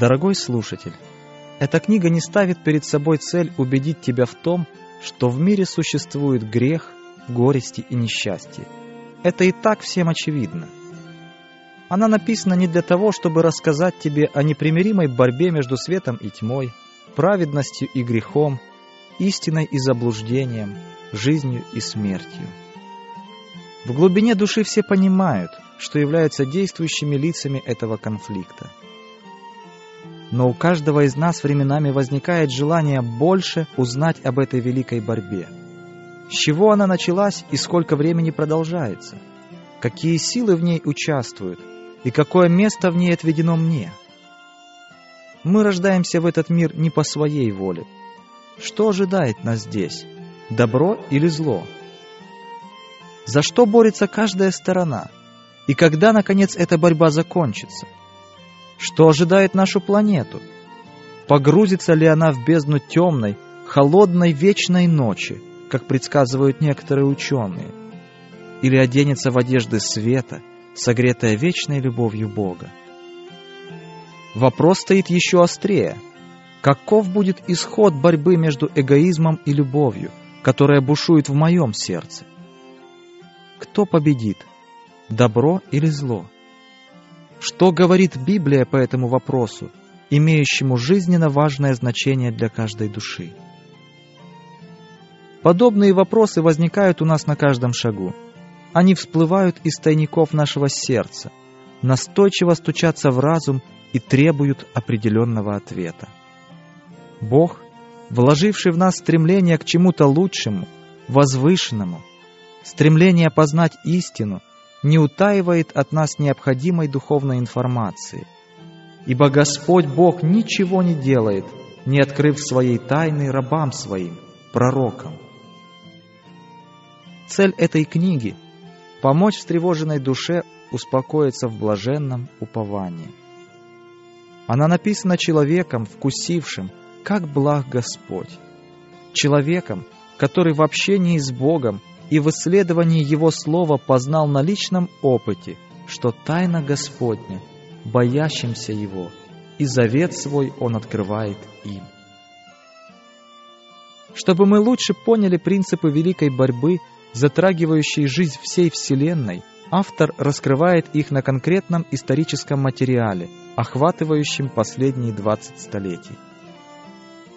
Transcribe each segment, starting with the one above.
Дорогой слушатель, эта книга не ставит перед собой цель убедить тебя в том, что в мире существует грех, горести и несчастье. Это и так всем очевидно. Она написана не для того, чтобы рассказать тебе о непримиримой борьбе между светом и тьмой, праведностью и грехом, истиной и заблуждением, жизнью и смертью. В глубине души все понимают, что являются действующими лицами этого конфликта но у каждого из нас временами возникает желание больше узнать об этой великой борьбе. С чего она началась и сколько времени продолжается? Какие силы в ней участвуют и какое место в ней отведено мне? Мы рождаемся в этот мир не по своей воле. Что ожидает нас здесь? Добро или зло? За что борется каждая сторона? И когда, наконец, эта борьба закончится? Что ожидает нашу планету? Погрузится ли она в бездну темной, холодной вечной ночи, как предсказывают некоторые ученые? Или оденется в одежды света, согретая вечной любовью Бога? Вопрос стоит еще острее. Каков будет исход борьбы между эгоизмом и любовью, которая бушует в моем сердце? Кто победит? Добро или зло? Что говорит Библия по этому вопросу, имеющему жизненно важное значение для каждой души? Подобные вопросы возникают у нас на каждом шагу. Они всплывают из тайников нашего сердца, настойчиво стучатся в разум и требуют определенного ответа. Бог, вложивший в нас стремление к чему-то лучшему, возвышенному, стремление познать истину, не утаивает от нас необходимой духовной информации. Ибо Господь Бог ничего не делает, не открыв своей тайны рабам своим, пророкам. Цель этой книги – помочь встревоженной душе успокоиться в блаженном уповании. Она написана человеком, вкусившим, как благ Господь, человеком, который в общении с Богом и в исследовании Его Слова познал на личном опыте, что тайна Господня, боящимся Его, и завет свой Он открывает им. Чтобы мы лучше поняли принципы великой борьбы, затрагивающей жизнь всей Вселенной, автор раскрывает их на конкретном историческом материале, охватывающем последние 20 столетий.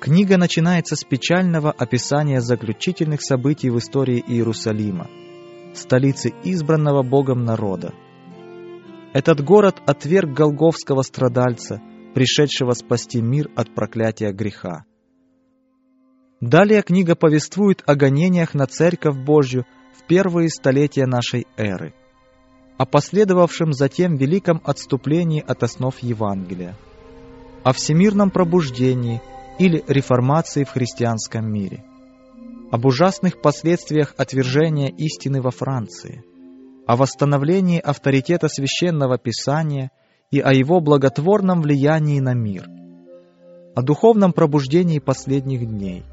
Книга начинается с печального описания заключительных событий в истории Иерусалима, столицы избранного Богом народа. Этот город отверг голговского страдальца, пришедшего спасти мир от проклятия греха. Далее книга повествует о гонениях на Церковь Божью в первые столетия нашей эры, о последовавшем затем великом отступлении от основ Евангелия, о всемирном пробуждении – или реформации в христианском мире, об ужасных последствиях отвержения истины во Франции, о восстановлении авторитета священного писания и о его благотворном влиянии на мир, о духовном пробуждении последних дней,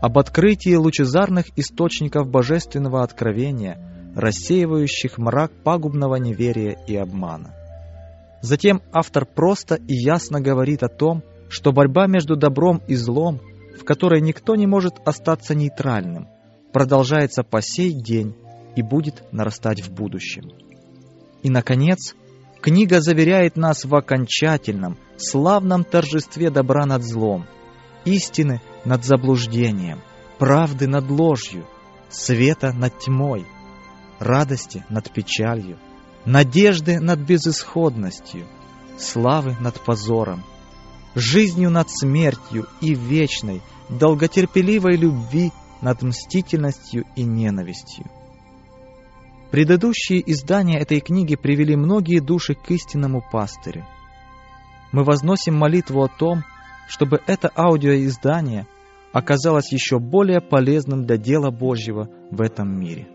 об открытии лучезарных источников божественного откровения, рассеивающих мрак пагубного неверия и обмана. Затем автор просто и ясно говорит о том, что борьба между добром и злом, в которой никто не может остаться нейтральным, продолжается по сей день и будет нарастать в будущем. И, наконец, книга заверяет нас в окончательном, славном торжестве добра над злом, истины над заблуждением, правды над ложью, света над тьмой, радости над печалью, надежды над безысходностью, славы над позором, жизнью над смертью и вечной, долготерпеливой любви над мстительностью и ненавистью. Предыдущие издания этой книги привели многие души к истинному пастырю. Мы возносим молитву о том, чтобы это аудиоиздание оказалось еще более полезным для дела Божьего в этом мире.